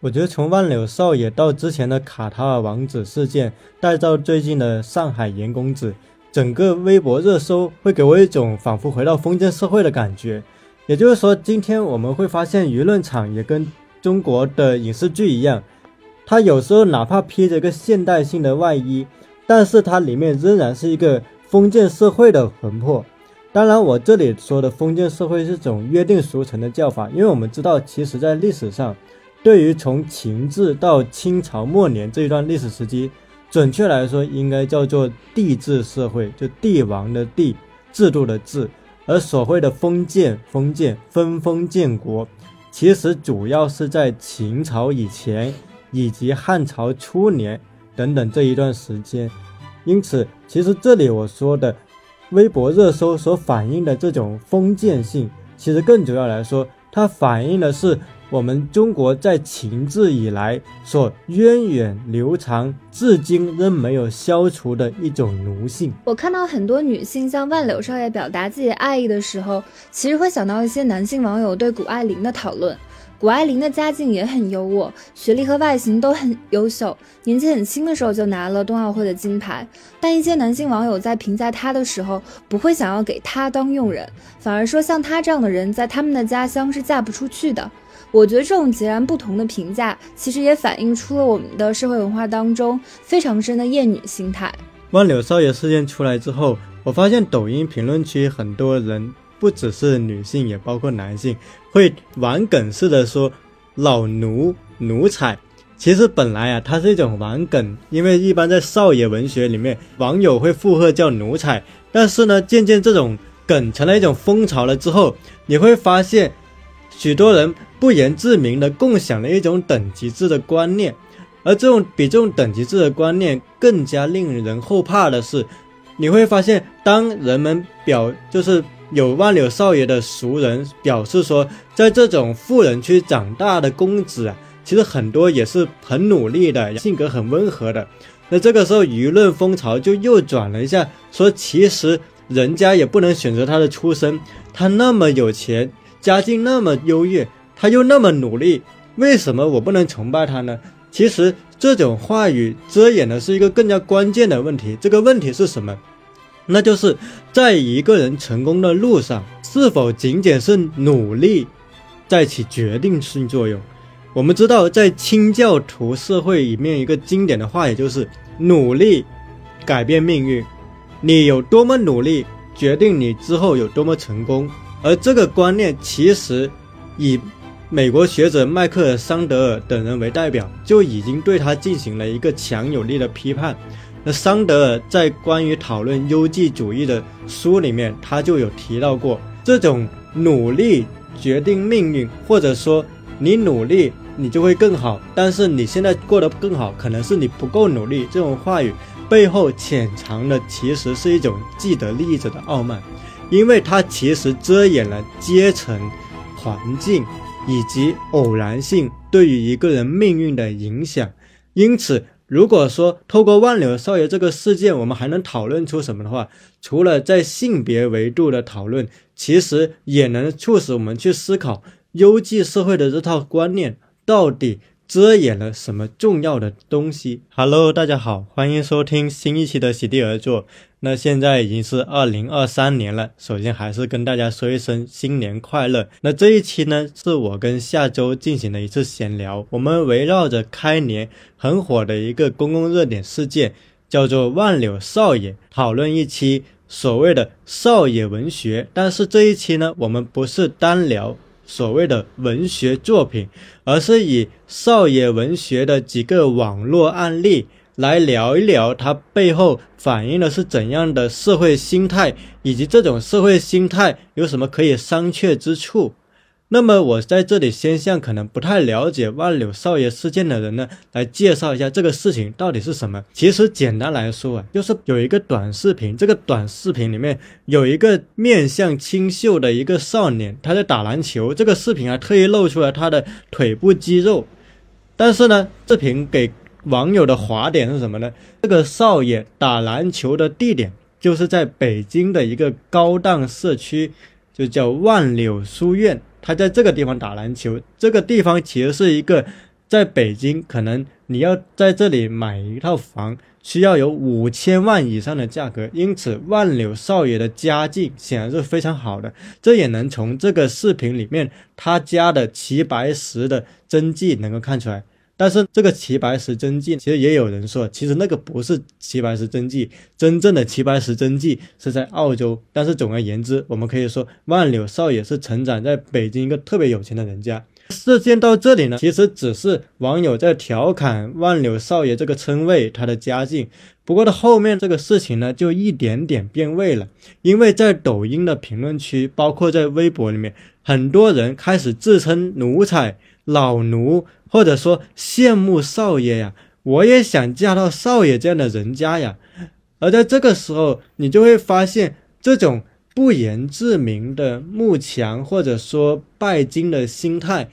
我觉得从万柳少爷到之前的卡塔尔王子事件，再到最近的上海严公子，整个微博热搜会给我一种仿佛回到封建社会的感觉。也就是说，今天我们会发现舆论场也跟中国的影视剧一样，它有时候哪怕披着一个现代性的外衣，但是它里面仍然是一个封建社会的魂魄。当然，我这里说的封建社会是种约定俗成的叫法，因为我们知道，其实在历史上。对于从秦制到清朝末年这一段历史时期，准确来说应该叫做帝制社会，就帝王的帝，制度的制。而所谓的封建，封建分封建国，其实主要是在秦朝以前以及汉朝初年等等这一段时间。因此，其实这里我说的微博热搜所反映的这种封建性，其实更主要来说，它反映的是。我们中国在秦制以来所源远流长、至今仍没有消除的一种奴性。我看到很多女性向万柳少爷表达自己爱意的时候，其实会想到一些男性网友对谷爱凌的讨论。谷爱凌的家境也很优渥，学历和外形都很优秀，年纪很轻的时候就拿了冬奥会的金牌。但一些男性网友在评价她的时候，不会想要给她当佣人，反而说像她这样的人在他们的家乡是嫁不出去的。我觉得这种截然不同的评价，其实也反映出了我们的社会文化当中非常深的厌女心态。万柳少爷事件出来之后，我发现抖音评论区很多人，不只是女性，也包括男性，会玩梗似的说“老奴奴才”。其实本来啊，它是一种玩梗，因为一般在少爷文学里面，网友会附和叫奴才。但是呢，渐渐这种梗成了一种风潮了之后，你会发现。许多人不言自明地共享了一种等级制的观念，而这种比这种等级制的观念更加令人后怕的是，你会发现，当人们表就是有万柳少爷的熟人表示说，在这种富人区长大的公子啊，其实很多也是很努力的，性格很温和的。那这个时候舆论风潮就又转了一下，说其实人家也不能选择他的出身，他那么有钱。家境那么优越，他又那么努力，为什么我不能崇拜他呢？其实这种话语遮掩的是一个更加关键的问题。这个问题是什么？那就是在一个人成功的路上，是否仅仅是努力在起决定性作用？我们知道，在清教徒社会里面，一个经典的话，也就是努力改变命运。你有多么努力，决定你之后有多么成功。而这个观念其实，以美国学者迈克尔·桑德尔等人为代表，就已经对他进行了一个强有力的批判。那桑德尔在关于讨论优绩主义的书里面，他就有提到过，这种努力决定命运，或者说你努力你就会更好，但是你现在过得更好，可能是你不够努力。这种话语背后潜藏的其实是一种既得利益者的傲慢。因为它其实遮掩了阶层、环境以及偶然性对于一个人命运的影响。因此，如果说透过万柳少爷这个事件，我们还能讨论出什么的话，除了在性别维度的讨论，其实也能促使我们去思考优绩社会的这套观念到底。遮掩了什么重要的东西？Hello，大家好，欢迎收听新一期的席地而坐。那现在已经是二零二三年了，首先还是跟大家说一声新年快乐。那这一期呢，是我跟下周进行的一次闲聊，我们围绕着开年很火的一个公共热点事件，叫做万柳少爷，讨论一期所谓的少爷文学。但是这一期呢，我们不是单聊。所谓的文学作品，而是以少爷文学的几个网络案例来聊一聊，它背后反映的是怎样的社会心态，以及这种社会心态有什么可以商榷之处。那么我在这里先向可能不太了解万柳少爷事件的人呢，来介绍一下这个事情到底是什么。其实简单来说啊，就是有一个短视频，这个短视频里面有一个面相清秀的一个少年，他在打篮球。这个视频还特意露出了他的腿部肌肉。但是呢，视频给网友的划点是什么呢？这个少爷打篮球的地点就是在北京的一个高档社区，就叫万柳书院。他在这个地方打篮球，这个地方其实是一个在北京，可能你要在这里买一套房，需要有五千万以上的价格。因此，万柳少爷的家境显然是非常好的，这也能从这个视频里面他家的齐白石的真迹能够看出来。但是这个齐白石真迹，其实也有人说，其实那个不是齐白石真迹，真正的齐白石真迹是在澳洲。但是总而言之，我们可以说万柳少爷是成长在北京一个特别有钱的人家。事件到这里呢，其实只是网友在调侃万柳少爷这个称谓，他的家境。不过到后面这个事情呢，就一点点变味了，因为在抖音的评论区，包括在微博里面，很多人开始自称奴才、老奴。或者说羡慕少爷呀，我也想嫁到少爷这样的人家呀。而在这个时候，你就会发现这种不言自明的慕强或者说拜金的心态，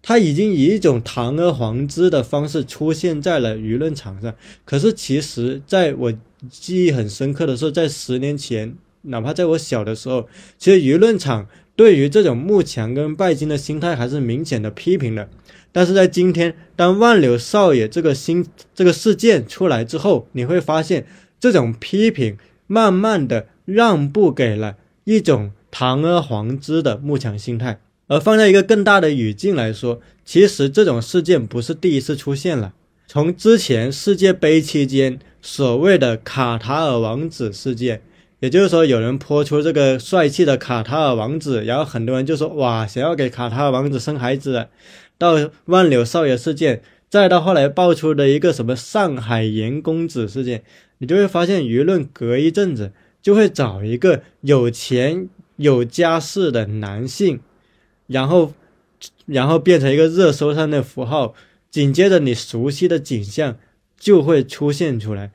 他已经以一种堂而皇之的方式出现在了舆论场上。可是其实，在我记忆很深刻的时候，在十年前，哪怕在我小的时候，其实舆论场对于这种慕强跟拜金的心态还是明显的批评的。但是在今天，当万柳少爷这个新这个事件出来之后，你会发现这种批评慢慢的让步给了一种堂而皇之的慕强心态。而放在一个更大的语境来说，其实这种事件不是第一次出现了。从之前世界杯期间所谓的卡塔尔王子事件，也就是说有人泼出这个帅气的卡塔尔王子，然后很多人就说哇，想要给卡塔尔王子生孩子。到万柳少爷事件，再到后来爆出的一个什么上海严公子事件，你就会发现舆论隔一阵子就会找一个有钱有家世的男性，然后，然后变成一个热搜上的符号，紧接着你熟悉的景象就会出现出来。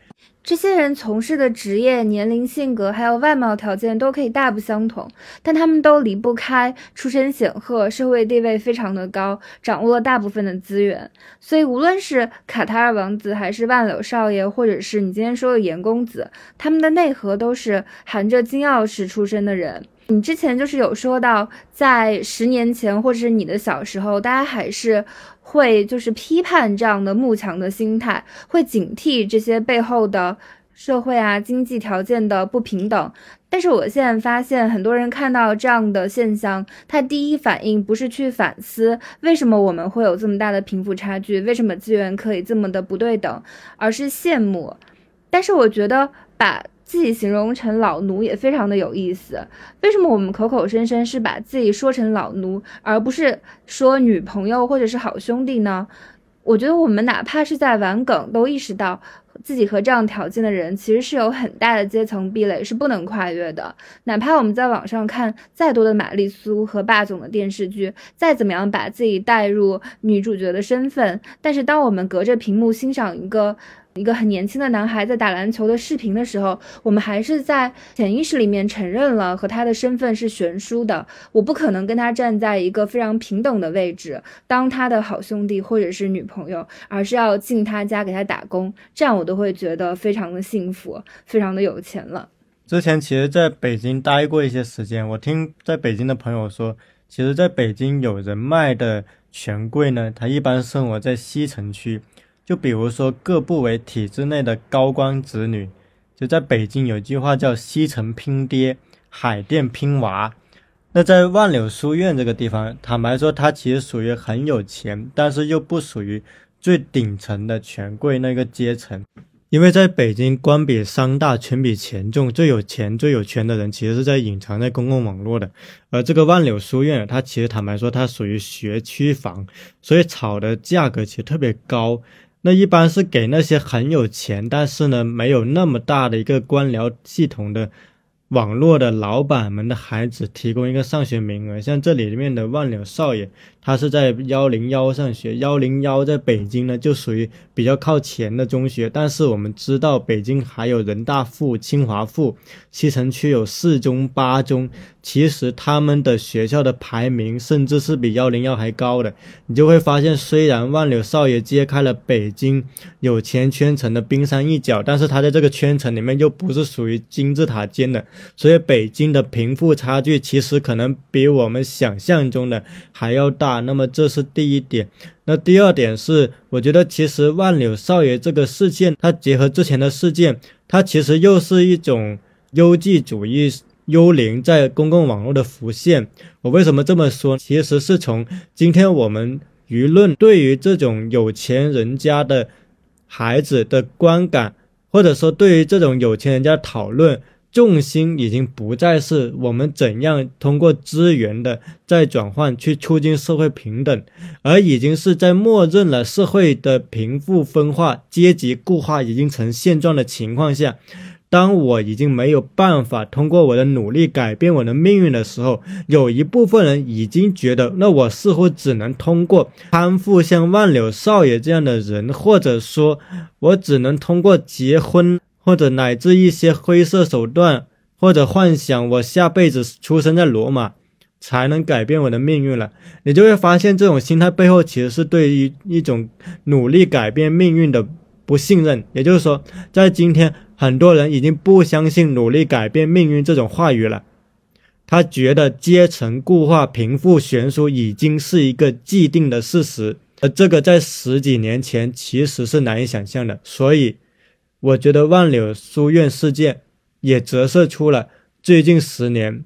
这些人从事的职业、年龄、性格，还有外貌条件都可以大不相同，但他们都离不开出身显赫、社会地位非常的高，掌握了大部分的资源。所以，无论是卡塔尔王子，还是万柳少爷，或者是你今天说的严公子，他们的内核都是含着金钥匙出身的人。你之前就是有说到，在十年前，或者是你的小时候，大家还是。会就是批判这样的慕强的心态，会警惕这些背后的社会啊经济条件的不平等。但是我现在发现，很多人看到这样的现象，他第一反应不是去反思为什么我们会有这么大的贫富差距，为什么资源可以这么的不对等，而是羡慕。但是我觉得把。自己形容成老奴也非常的有意思。为什么我们口口声声是把自己说成老奴，而不是说女朋友或者是好兄弟呢？我觉得我们哪怕是在玩梗，都意识到自己和这样条件的人其实是有很大的阶层壁垒，是不能跨越的。哪怕我们在网上看再多的玛丽苏和霸总的电视剧，再怎么样把自己带入女主角的身份，但是当我们隔着屏幕欣赏一个。一个很年轻的男孩在打篮球的视频的时候，我们还是在潜意识里面承认了和他的身份是悬殊的。我不可能跟他站在一个非常平等的位置，当他的好兄弟或者是女朋友，而是要进他家给他打工，这样我都会觉得非常的幸福，非常的有钱了。之前其实在北京待过一些时间，我听在北京的朋友说，其实在北京有人脉的权贵呢，他一般生活在西城区。就比如说各部委体制内的高官子女，就在北京有句话叫“西城拼爹，海淀拼娃”。那在万柳书院这个地方，坦白说，它其实属于很有钱，但是又不属于最顶层的权贵那个阶层。因为在北京，官比商大，权比钱重，最有钱、最有权的人其实是在隐藏在公共网络的。而这个万柳书院，它其实坦白说，它属于学区房，所以炒的价格其实特别高。那一般是给那些很有钱，但是呢没有那么大的一个官僚系统的网络的老板们的孩子提供一个上学名额。像这里面的万柳少爷，他是在幺零幺上学，幺零幺在北京呢就属于比较靠前的中学。但是我们知道，北京还有人大附、清华附，西城区有四中、八中。其实他们的学校的排名甚至是比幺零幺还高的，你就会发现，虽然万柳少爷揭开了北京有钱圈层的冰山一角，但是他在这个圈层里面又不是属于金字塔尖的，所以北京的贫富差距其实可能比我们想象中的还要大。那么这是第一点。那第二点是，我觉得其实万柳少爷这个事件，它结合之前的事件，它其实又是一种优绩主义幽灵在公共网络的浮现。我为什么这么说？其实是从今天我们舆论对于这种有钱人家的孩子的观感，或者说对于这种有钱人家讨论。重心已经不再是我们怎样通过资源的再转换去促进社会平等，而已经是在默认了社会的贫富分化、阶级固化已经成现状的情况下，当我已经没有办法通过我的努力改变我的命运的时候，有一部分人已经觉得，那我似乎只能通过攀附像万柳少爷这样的人，或者说，我只能通过结婚。或者乃至一些灰色手段，或者幻想我下辈子出生在罗马，才能改变我的命运了。你就会发现，这种心态背后其实是对于一种努力改变命运的不信任。也就是说，在今天，很多人已经不相信努力改变命运这种话语了。他觉得阶层固化、贫富悬殊已经是一个既定的事实，而这个在十几年前其实是难以想象的。所以。我觉得万柳书院事件也折射出了最近十年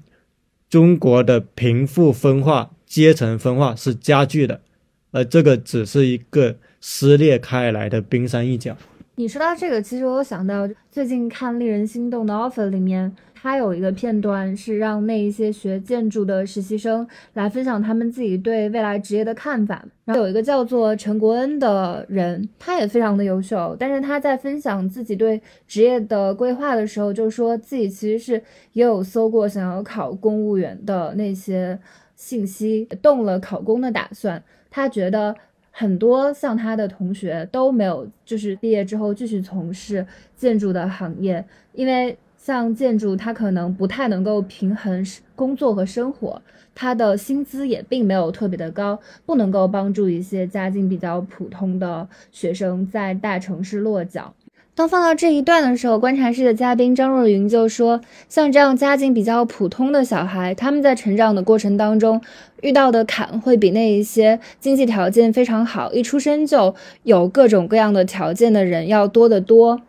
中国的贫富分化、阶层分化是加剧的，而这个只是一个撕裂开来的冰山一角。你说到这个，其实我想到最近看《令人心动的 offer》里面。他有一个片段是让那一些学建筑的实习生来分享他们自己对未来职业的看法。然后有一个叫做陈国恩的人，他也非常的优秀，但是他在分享自己对职业的规划的时候，就说自己其实是也有搜过想要考公务员的那些信息，动了考公的打算。他觉得很多像他的同学都没有，就是毕业之后继续从事建筑的行业，因为。像建筑，他可能不太能够平衡工作和生活，他的薪资也并没有特别的高，不能够帮助一些家境比较普通的学生在大城市落脚。当放到这一段的时候，观察室的嘉宾张若昀就说，像这样家境比较普通的小孩，他们在成长的过程当中遇到的坎，会比那一些经济条件非常好，一出生就有各种各样的条件的人要多得多。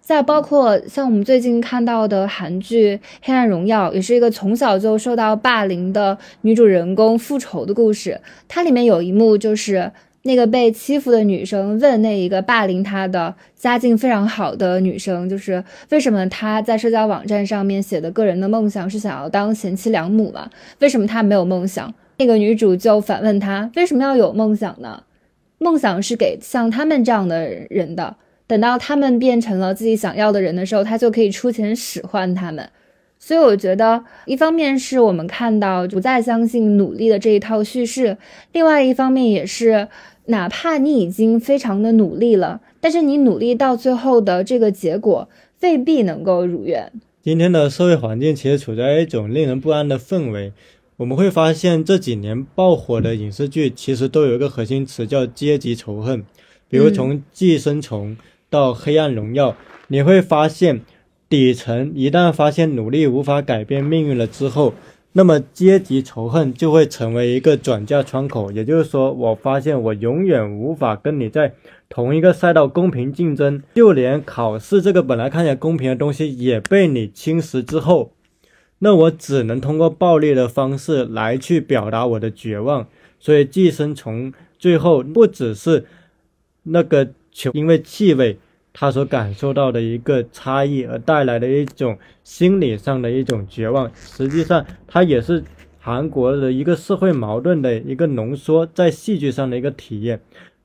再包括像我们最近看到的韩剧《黑暗荣耀》，也是一个从小就受到霸凌的女主人公复仇的故事。它里面有一幕，就是那个被欺负的女生问那一个霸凌她的家境非常好的女生，就是为什么她在社交网站上面写的个人的梦想是想要当贤妻良母嘛？为什么她没有梦想？那个女主就反问她：为什么要有梦想呢？梦想是给像他们这样的人的。等到他们变成了自己想要的人的时候，他就可以出钱使唤他们。所以我觉得，一方面是我们看到不再相信努力的这一套叙事，另外一方面也是，哪怕你已经非常的努力了，但是你努力到最后的这个结果未必能够如愿。今天的社会环境其实处在一种令人不安的氛围。我们会发现这几年爆火的影视剧，其实都有一个核心词叫阶级仇恨，比如从《寄生虫》。到黑暗荣耀，你会发现，底层一旦发现努力无法改变命运了之后，那么阶级仇恨就会成为一个转嫁窗口。也就是说，我发现我永远无法跟你在同一个赛道公平竞争，就连考试这个本来看起来公平的东西也被你侵蚀之后，那我只能通过暴力的方式来去表达我的绝望。所以，寄生虫最后不只是那个球，因为气味。他所感受到的一个差异而带来的一种心理上的一种绝望，实际上它也是韩国的一个社会矛盾的一个浓缩，在戏剧上的一个体验。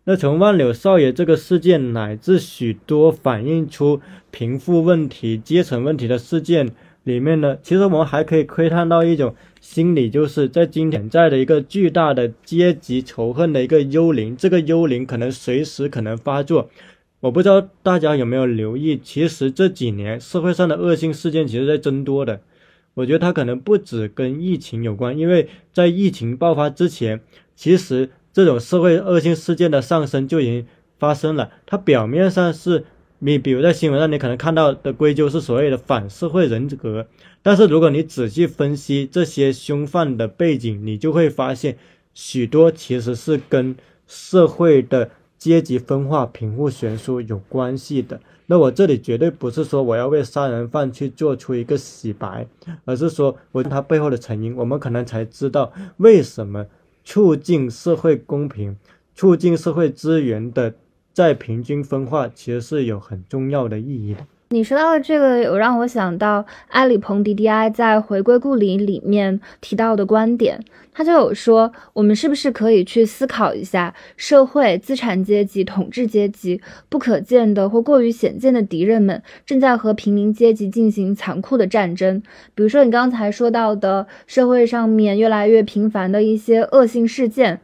那从万柳少爷这个事件，乃至许多反映出贫富问题、阶层问题的事件里面呢，其实我们还可以窥探到一种心理，就是在今天在的一个巨大的阶级仇恨的一个幽灵，这个幽灵可能随时可能发作。我不知道大家有没有留意，其实这几年社会上的恶性事件其实在增多的。我觉得它可能不止跟疫情有关，因为在疫情爆发之前，其实这种社会恶性事件的上升就已经发生了。它表面上是你，比如在新闻上你可能看到的归咎是所谓的反社会人格，但是如果你仔细分析这些凶犯的背景，你就会发现，许多其实是跟社会的阶级分化、贫富悬殊有关系的。那我这里绝对不是说我要为杀人犯去做出一个洗白，而是说我他背后的成因，我们可能才知道为什么促进社会公平、促进社会资源的再平均分化，其实是有很重要的意义的。你说到的这个，有让我想到埃里蓬迪迪埃在《回归故里》里面提到的观点，他就有说，我们是不是可以去思考一下，社会资产阶级、统治阶级不可见的或过于显见的敌人们，正在和平民阶级进行残酷的战争。比如说你刚才说到的，社会上面越来越频繁的一些恶性事件。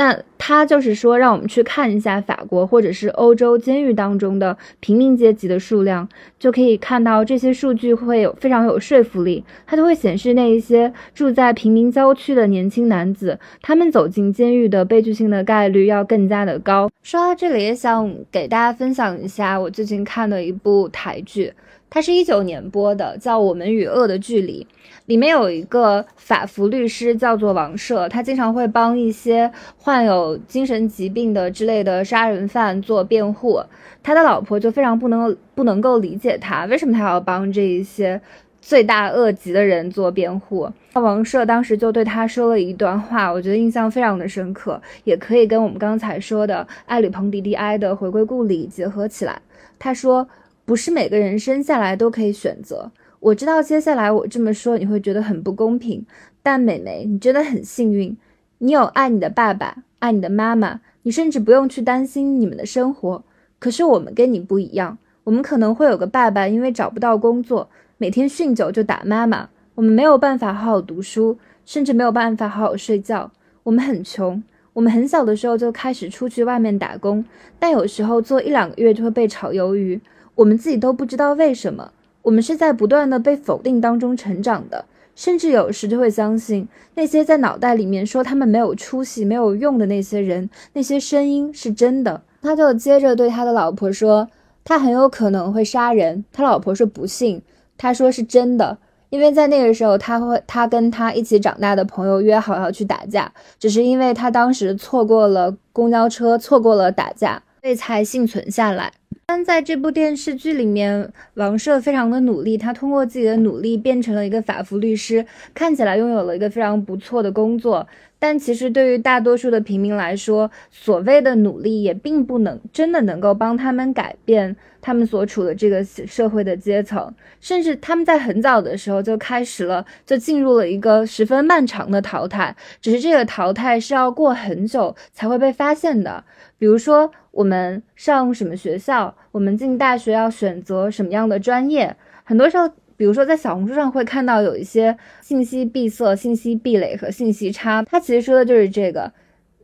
那他就是说，让我们去看一下法国或者是欧洲监狱当中的平民阶级的数量，就可以看到这些数据会有非常有说服力。它就会显示那一些住在平民郊区的年轻男子，他们走进监狱的悲剧性的概率要更加的高。说到这里，也想给大家分享一下我最近看的一部台剧，它是一九年播的，叫《我们与恶的距离》。里面有一个法服律师，叫做王赦，他经常会帮一些患有精神疾病的之类的杀人犯做辩护。他的老婆就非常不能不能够理解他，为什么他要帮这一些罪大恶极的人做辩护？王赦当时就对他说了一段话，我觉得印象非常的深刻，也可以跟我们刚才说的艾吕蓬迪迪埃的回归故里结合起来。他说：“不是每个人生下来都可以选择。”我知道接下来我这么说你会觉得很不公平，但美眉，你真的很幸运，你有爱你的爸爸，爱你的妈妈，你甚至不用去担心你们的生活。可是我们跟你不一样，我们可能会有个爸爸，因为找不到工作，每天酗酒就打妈妈，我们没有办法好好读书，甚至没有办法好好睡觉。我们很穷，我们很小的时候就开始出去外面打工，但有时候做一两个月就会被炒鱿鱼，我们自己都不知道为什么。我们是在不断的被否定当中成长的，甚至有时就会相信那些在脑袋里面说他们没有出息、没有用的那些人，那些声音是真的。他就接着对他的老婆说，他很有可能会杀人。他老婆说不信，他说是真的，因为在那个时候，他会他跟他一起长大的朋友约好要去打架，只是因为他当时错过了公交车，错过了打架，所以才幸存下来。但在这部电视剧里面，王赦非常的努力，他通过自己的努力变成了一个法服律师，看起来拥有了一个非常不错的工作。但其实对于大多数的平民来说，所谓的努力也并不能真的能够帮他们改变他们所处的这个社会的阶层，甚至他们在很早的时候就开始了，就进入了一个十分漫长的淘汰。只是这个淘汰是要过很久才会被发现的。比如说，我们上什么学校，我们进大学要选择什么样的专业，很多时候，比如说在小红书上会看到有一些信息闭塞、信息壁垒和信息差，它其实说的就是这个，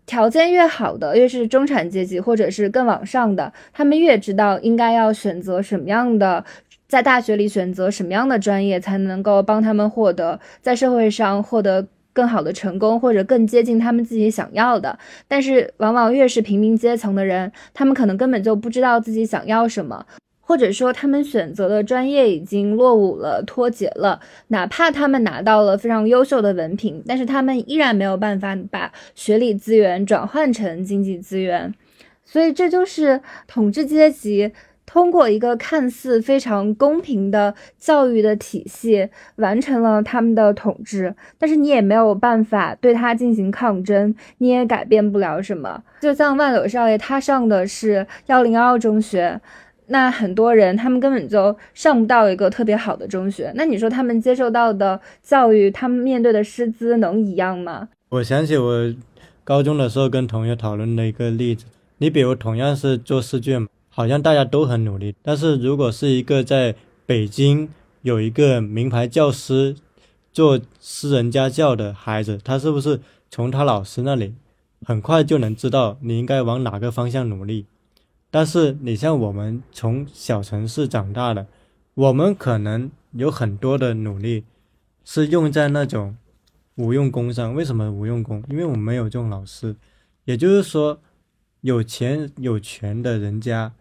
条件越好的，越是中产阶级或者是更往上的，他们越知道应该要选择什么样的，在大学里选择什么样的专业，才能够帮他们获得在社会上获得。更好的成功，或者更接近他们自己想要的，但是往往越是平民阶层的人，他们可能根本就不知道自己想要什么，或者说他们选择的专业已经落伍了、脱节了。哪怕他们拿到了非常优秀的文凭，但是他们依然没有办法把学历资源转换成经济资源。所以这就是统治阶级。通过一个看似非常公平的教育的体系，完成了他们的统治，但是你也没有办法对他进行抗争，你也改变不了什么。就像万柳少爷，他上的是幺零幺中学，那很多人他们根本就上不到一个特别好的中学，那你说他们接受到的教育，他们面对的师资能一样吗？我想起我高中的时候跟同学讨论的一个例子，你比如同样是做试卷。好像大家都很努力，但是如果是一个在北京有一个名牌教师做私人家教的孩子，他是不是从他老师那里很快就能知道你应该往哪个方向努力？但是你像我们从小城市长大的，我们可能有很多的努力是用在那种无用功上。为什么无用功？因为我们没有这种老师。也就是说，有钱有权的人家。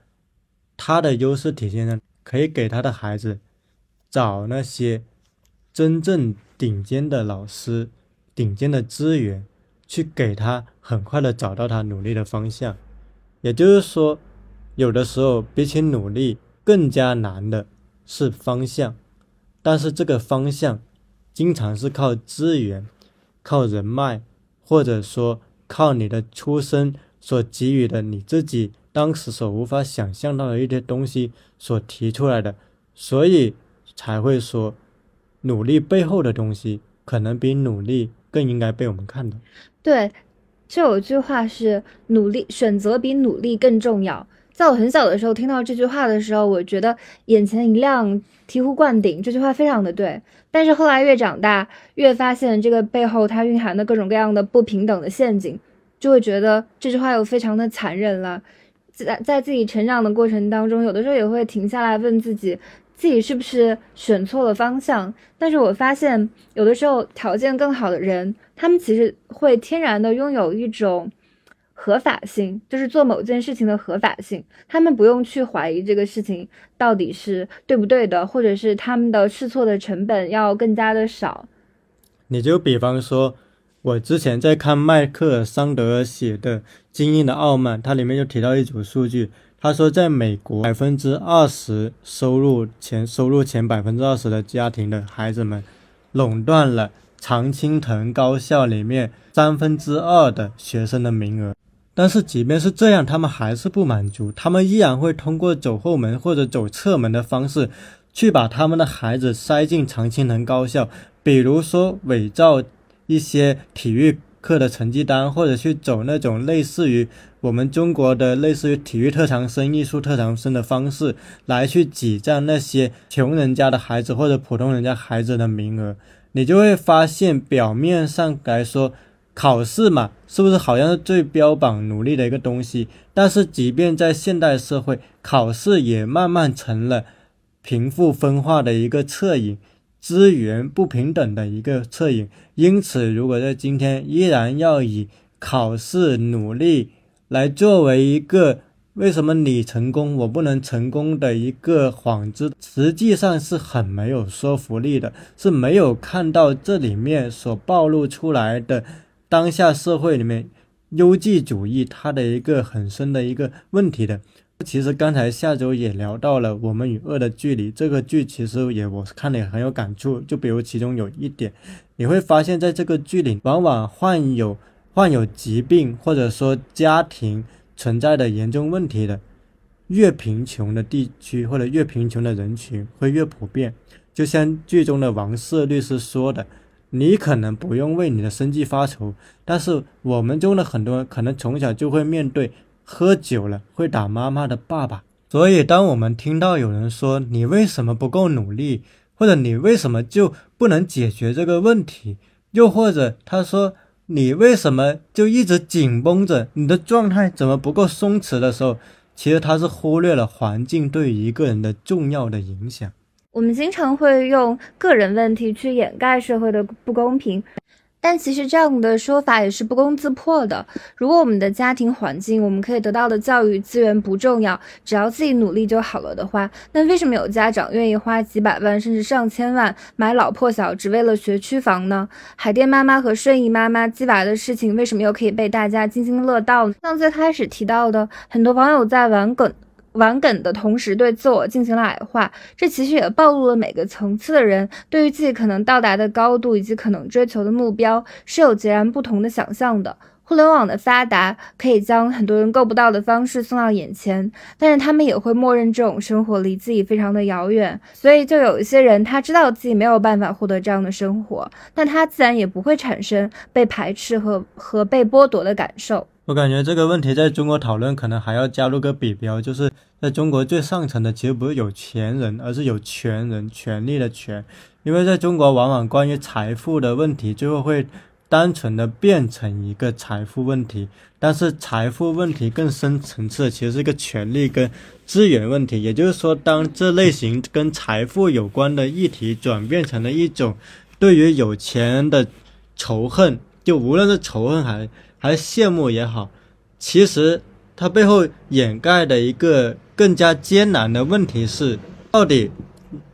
他的优势体现在可以给他的孩子找那些真正顶尖的老师、顶尖的资源，去给他很快的找到他努力的方向。也就是说，有的时候比起努力更加难的是方向，但是这个方向经常是靠资源、靠人脉，或者说靠你的出身所给予的你自己当时所无法想象到的一些东西所提出来的，所以才会说努力背后的东西可能比努力更应该被我们看到。对。就有一句话是努力选择比努力更重要。在我很小的时候听到这句话的时候，我觉得眼前一亮，醍醐灌顶。这句话非常的对。但是后来越长大，越发现这个背后它蕴含的各种各样的不平等的陷阱，就会觉得这句话又非常的残忍了。在在自己成长的过程当中，有的时候也会停下来问自己。自己是不是选错了方向？但是我发现，有的时候条件更好的人，他们其实会天然的拥有一种合法性，就是做某件事情的合法性。他们不用去怀疑这个事情到底是对不对的，或者是他们的试错的成本要更加的少。你就比方说，我之前在看迈克尔桑德尔写的《精英的傲慢》，它里面就提到一组数据。他说，在美国，百分之二十收入前收入前百分之二十的家庭的孩子们，垄断了常青藤高校里面三分之二的学生的名额。但是，即便是这样，他们还是不满足，他们依然会通过走后门或者走侧门的方式，去把他们的孩子塞进常青藤高校，比如说伪造一些体育课的成绩单，或者去走那种类似于。我们中国的类似于体育特长生、艺术特长生的方式来去挤占那些穷人家的孩子或者普通人家孩子的名额，你就会发现，表面上来说，考试嘛，是不是好像是最标榜努力的一个东西？但是，即便在现代社会，考试也慢慢成了贫富分化的一个侧影，资源不平等的一个侧影。因此，如果在今天依然要以考试努力，来作为一个为什么你成功我不能成功的一个幌子，实际上是很没有说服力的，是没有看到这里面所暴露出来的当下社会里面优绩主义它的一个很深的一个问题的。其实刚才下周也聊到了《我们与恶的距离》这个剧，其实也我看了也很有感触。就比如其中有一点，你会发现在这个剧里，往往患有。患有疾病或者说家庭存在的严重问题的，越贫穷的地区或者越贫穷的人群会越普遍。就像剧中的王瑟律师说的：“你可能不用为你的生计发愁，但是我们中的很多人可能从小就会面对喝酒了会打妈妈的爸爸。所以，当我们听到有人说你为什么不够努力，或者你为什么就不能解决这个问题，又或者他说。”你为什么就一直紧绷着？你的状态怎么不够松弛的时候，其实他是忽略了环境对一个人的重要的影响。我们经常会用个人问题去掩盖社会的不公平。但其实这样的说法也是不攻自破的。如果我们的家庭环境、我们可以得到的教育资源不重要，只要自己努力就好了的话，那为什么有家长愿意花几百万甚至上千万买老破小，只为了学区房呢？海淀妈妈和顺义妈妈鸡娃的事情，为什么又可以被大家津津乐道呢？像最开始提到的，很多网友在玩梗。玩梗的同时，对自我进行了矮化，这其实也暴露了每个层次的人对于自己可能到达的高度以及可能追求的目标是有截然不同的想象的。互联网的发达可以将很多人够不到的方式送到眼前，但是他们也会默认这种生活离自己非常的遥远，所以就有一些人他知道自己没有办法获得这样的生活，但他自然也不会产生被排斥和和被剥夺的感受。我感觉这个问题在中国讨论可能还要加入个比标，就是在中国最上层的其实不是有钱人，而是有权人，权力的权。因为在中国，往往关于财富的问题，最后会单纯的变成一个财富问题。但是财富问题更深层次，其实是一个权力跟资源问题。也就是说，当这类型跟财富有关的议题转变成了一种对于有钱人的仇恨，就无论是仇恨还。还羡慕也好，其实它背后掩盖的一个更加艰难的问题是：到底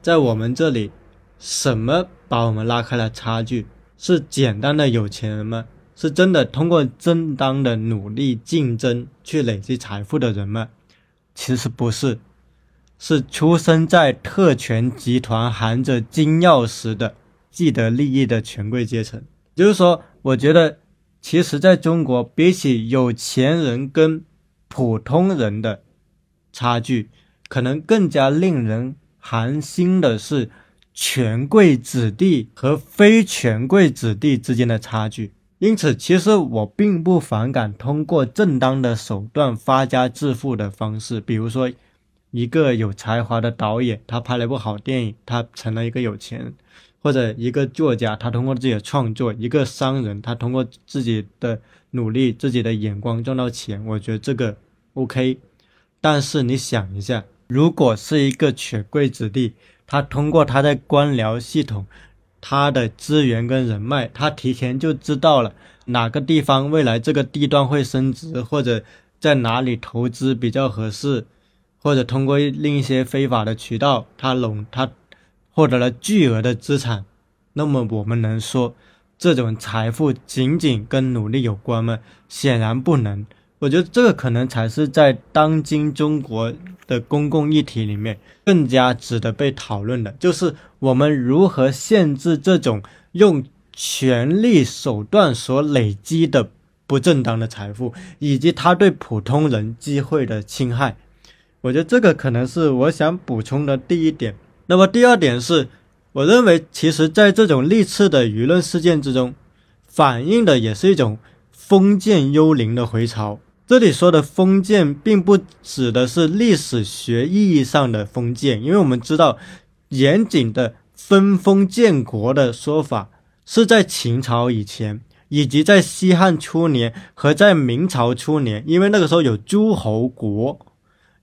在我们这里，什么把我们拉开了差距？是简单的有钱人吗？是真的通过正当的努力竞争去累积财富的人吗？其实不是，是出生在特权集团含着金钥匙的既得利益的权贵阶层。就是说，我觉得，其实在中国，比起有钱人跟普通人的差距，可能更加令人寒心的是，权贵子弟和非权贵子弟之间的差距。因此，其实我并不反感通过正当的手段发家致富的方式，比如说，一个有才华的导演，他拍了一部好电影，他成了一个有钱人；或者一个作家，他通过自己的创作；一个商人，他通过自己的努力、自己的眼光赚到钱。我觉得这个 OK。但是你想一下，如果是一个权贵子弟，他通过他的官僚系统。他的资源跟人脉，他提前就知道了哪个地方未来这个地段会升值，或者在哪里投资比较合适，或者通过另一些非法的渠道，他拢他获得了巨额的资产。那么我们能说这种财富仅仅跟努力有关吗？显然不能。我觉得这个可能才是在当今中国的公共议题里面更加值得被讨论的，就是我们如何限制这种用权力手段所累积的不正当的财富，以及他对普通人机会的侵害。我觉得这个可能是我想补充的第一点。那么第二点是，我认为其实在这种历次的舆论事件之中，反映的也是一种封建幽灵的回潮。这里说的封建，并不指的是历史学意义上的封建，因为我们知道，严谨的分封建国的说法是在秦朝以前，以及在西汉初年和在明朝初年，因为那个时候有诸侯国，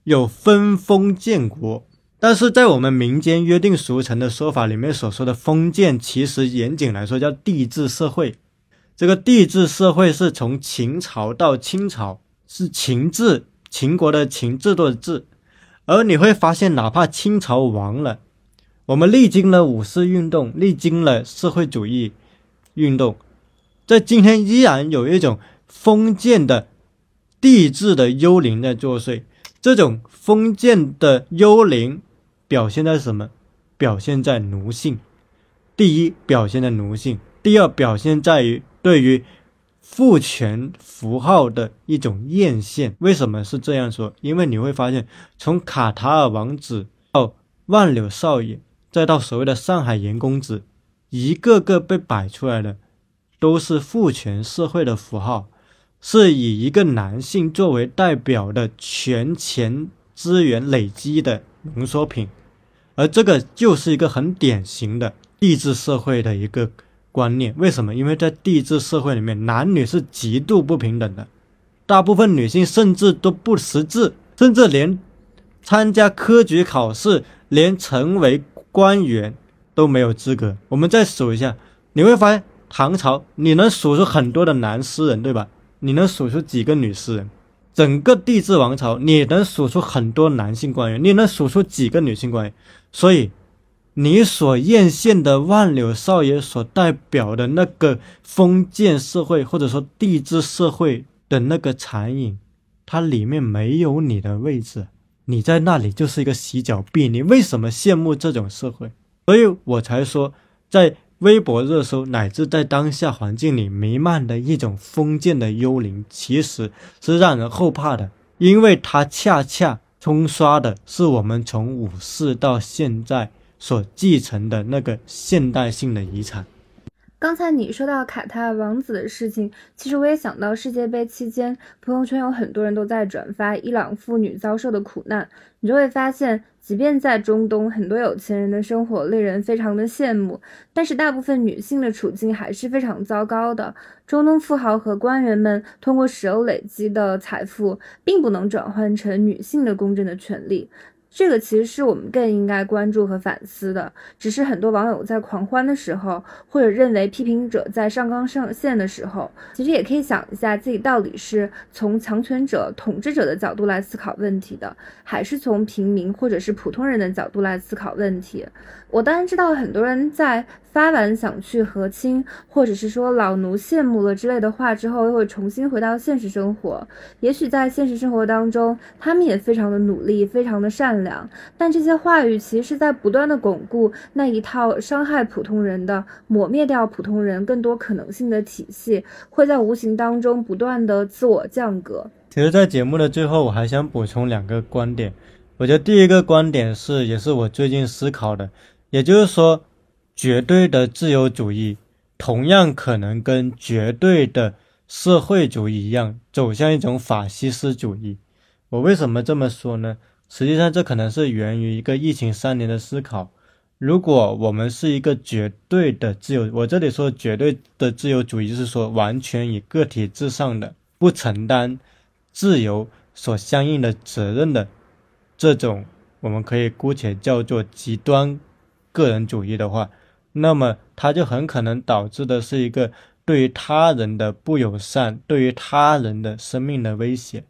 有分封建国。但是在我们民间约定俗成的说法里面所说的封建，其实严谨来说叫帝制社会。这个帝制社会是从秦朝到清朝。是秦制，秦国的秦制度的制，而你会发现，哪怕清朝亡了，我们历经了五四运动，历经了社会主义运动，在今天依然有一种封建的帝制的幽灵在作祟。这种封建的幽灵表现在什么？表现在奴性。第一，表现在奴性；第二，表现在于对于。父权符号的一种艳羡，为什么是这样说？因为你会发现，从卡塔尔王子到万柳少爷，再到所谓的上海严公子，一个个被摆出来的，都是父权社会的符号，是以一个男性作为代表的权钱资源累积的浓缩品，而这个就是一个很典型的帝制社会的一个。观念为什么？因为在帝制社会里面，男女是极度不平等的，大部分女性甚至都不识字，甚至连参加科举考试、连成为官员都没有资格。我们再数一下，你会发现唐朝你能数出很多的男诗人，对吧？你能数出几个女诗人？整个帝制王朝你能数出很多男性官员，你能数出几个女性官员？所以。你所艳羡的万柳少爷所代表的那个封建社会，或者说帝制社会的那个残影，它里面没有你的位置，你在那里就是一个洗脚婢。你为什么羡慕这种社会？所以我才说，在微博热搜乃至在当下环境里弥漫的一种封建的幽灵，其实是让人后怕的，因为它恰恰冲刷的是我们从五四到现在。所继承的那个现代性的遗产。刚才你说到卡塔尔王子的事情，其实我也想到世界杯期间，朋友圈有很多人都在转发伊朗妇女遭受的苦难。你就会发现，即便在中东，很多有钱人的生活令人非常的羡慕，但是大部分女性的处境还是非常糟糕的。中东富豪和官员们通过石油累积的财富，并不能转换成女性的公正的权利。这个其实是我们更应该关注和反思的。只是很多网友在狂欢的时候，或者认为批评者在上纲上线的时候，其实也可以想一下自己到底是从强权者、统治者的角度来思考问题的，还是从平民或者是普通人的角度来思考问题。我当然知道很多人在发完想去和亲，或者是说老奴羡慕了之类的话之后，又会重新回到现实生活。也许在现实生活当中，他们也非常的努力，非常的善良，但这些话语其实是在不断的巩固那一套伤害普通人的、抹灭掉普通人更多可能性的体系，会在无形当中不断的自我降格。其实，在节目的最后，我还想补充两个观点。我觉得第一个观点是，也是我最近思考的。也就是说，绝对的自由主义同样可能跟绝对的社会主义一样，走向一种法西斯主义。我为什么这么说呢？实际上，这可能是源于一个疫情三年的思考。如果我们是一个绝对的自由，我这里说绝对的自由主义，就是说完全以个体至上的，不承担自由所相应的责任的这种，我们可以姑且叫做极端。个人主义的话，那么它就很可能导致的是一个对于他人的不友善，对于他人的生命的威胁。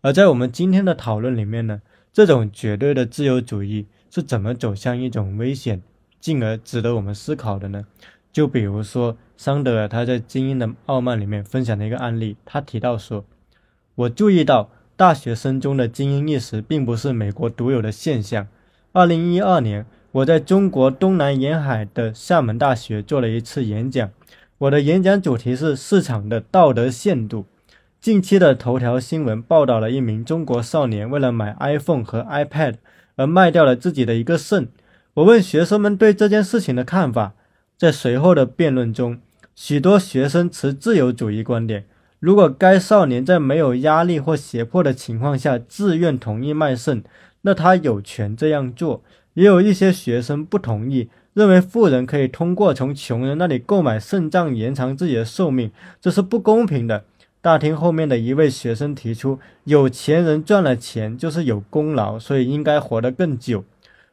而在我们今天的讨论里面呢，这种绝对的自由主义是怎么走向一种危险，进而值得我们思考的呢？就比如说桑德尔他在《精英的傲慢》里面分享的一个案例，他提到说：“我注意到大学生中的精英意识并不是美国独有的现象。”二零一二年。我在中国东南沿海的厦门大学做了一次演讲，我的演讲主题是市场的道德限度。近期的头条新闻报道了一名中国少年为了买 iPhone 和 iPad 而卖掉了自己的一个肾。我问学生们对这件事情的看法，在随后的辩论中，许多学生持自由主义观点。如果该少年在没有压力或胁迫的情况下自愿同意卖肾，那他有权这样做。也有一些学生不同意，认为富人可以通过从穷人那里购买肾脏延长自己的寿命，这是不公平的。大厅后面的一位学生提出，有钱人赚了钱就是有功劳，所以应该活得更久。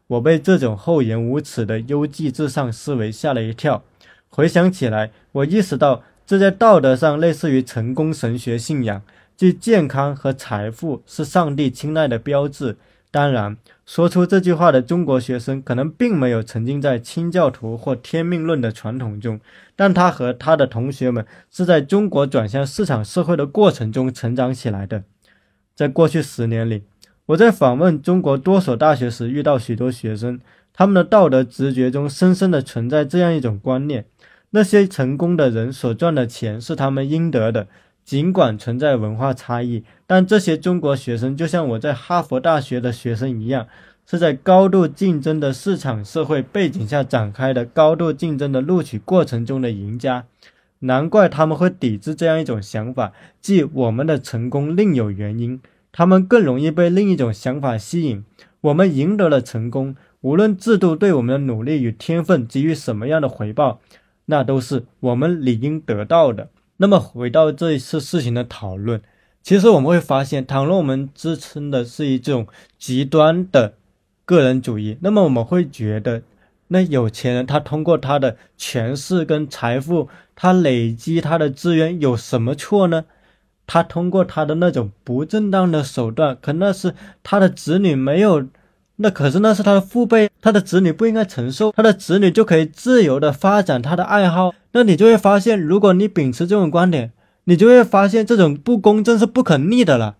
我被这种厚颜无耻的优绩至上思维吓了一跳。回想起来，我意识到这在道德上类似于成功神学信仰，即健康和财富是上帝青睐的标志。当然。说出这句话的中国学生可能并没有沉浸在清教徒或天命论的传统中，但他和他的同学们是在中国转向市场社会的过程中成长起来的。在过去十年里，我在访问中国多所大学时遇到许多学生，他们的道德直觉中深深的存在这样一种观念：那些成功的人所赚的钱是他们应得的。尽管存在文化差异，但这些中国学生就像我在哈佛大学的学生一样，是在高度竞争的市场社会背景下展开的高度竞争的录取过程中的赢家。难怪他们会抵制这样一种想法，即我们的成功另有原因。他们更容易被另一种想法吸引：我们赢得了成功，无论制度对我们的努力与天分给予什么样的回报，那都是我们理应得到的。那么回到这一次事情的讨论，其实我们会发现，倘若我们支撑的是一种极端的个人主义，那么我们会觉得，那有钱人他通过他的权势跟财富，他累积他的资源有什么错呢？他通过他的那种不正当的手段，可那是他的子女没有。那可是那是他的父辈，他的子女不应该承受，他的子女就可以自由的发展他的爱好。那你就会发现，如果你秉持这种观点，你就会发现这种不公正是不可逆的了。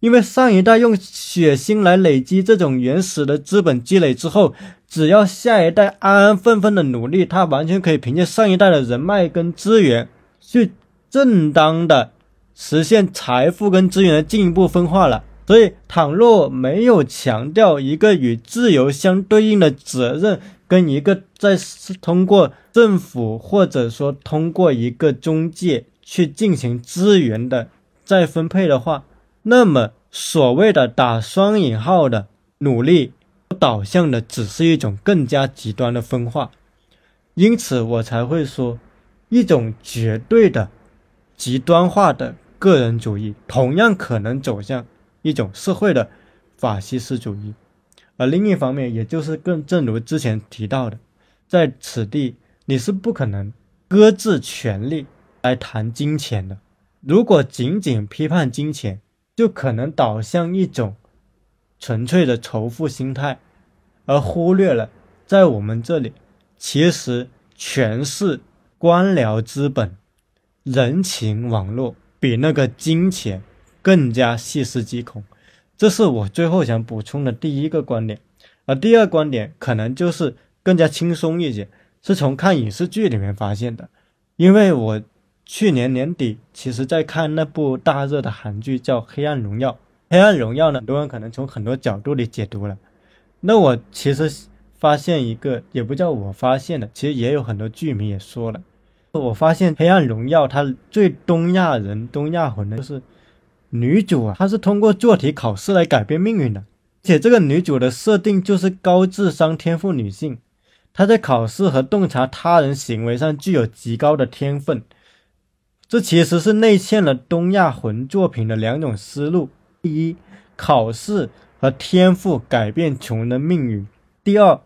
因为上一代用血腥来累积这种原始的资本积累之后，只要下一代安安分分的努力，他完全可以凭借上一代的人脉跟资源，去正当的实现财富跟资源的进一步分化了。所以，倘若没有强调一个与自由相对应的责任，跟一个在通过政府或者说通过一个中介去进行资源的再分配的话，那么所谓的打双引号的努力，导向的只是一种更加极端的分化。因此，我才会说，一种绝对的极端化的个人主义，同样可能走向。一种社会的法西斯主义，而另一方面，也就是更正如之前提到的，在此地你是不可能搁置权力来谈金钱的。如果仅仅批判金钱，就可能导向一种纯粹的仇富心态，而忽略了在我们这里，其实全是、官僚资本、人情网络比那个金钱更加细思极恐。这是我最后想补充的第一个观点，而第二观点可能就是更加轻松一些，是从看影视剧里面发现的。因为我去年年底其实在看那部大热的韩剧叫《黑暗荣耀》，《黑暗荣耀》呢，很多人可能从很多角度里解读了。那我其实发现一个，也不叫我发现的，其实也有很多剧迷也说了，我发现《黑暗荣耀》它最东亚人、东亚魂的就是。女主啊，她是通过做题考试来改变命运的，且这个女主的设定就是高智商天赋女性，她在考试和洞察他人行为上具有极高的天分。这其实是内嵌了东亚魂作品的两种思路：第一，考试和天赋改变穷人的命运；第二，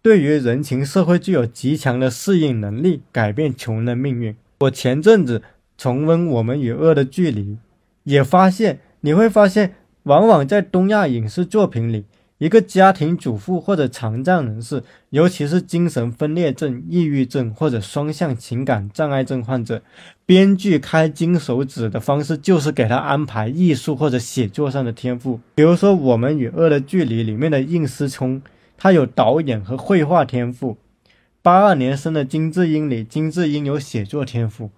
对于人情社会具有极强的适应能力，改变穷人的命运。我前阵子重温《我们与恶的距离》。也发现，你会发现，往往在东亚影视作品里，一个家庭主妇或者残障人士，尤其是精神分裂症、抑郁症或者双向情感障碍症患者，编剧开金手指的方式就是给他安排艺术或者写作上的天赋。比如说，《我们与恶的距离》里面的应思聪，他有导演和绘画天赋；八二年生的金智英里，金智英有写作天赋；《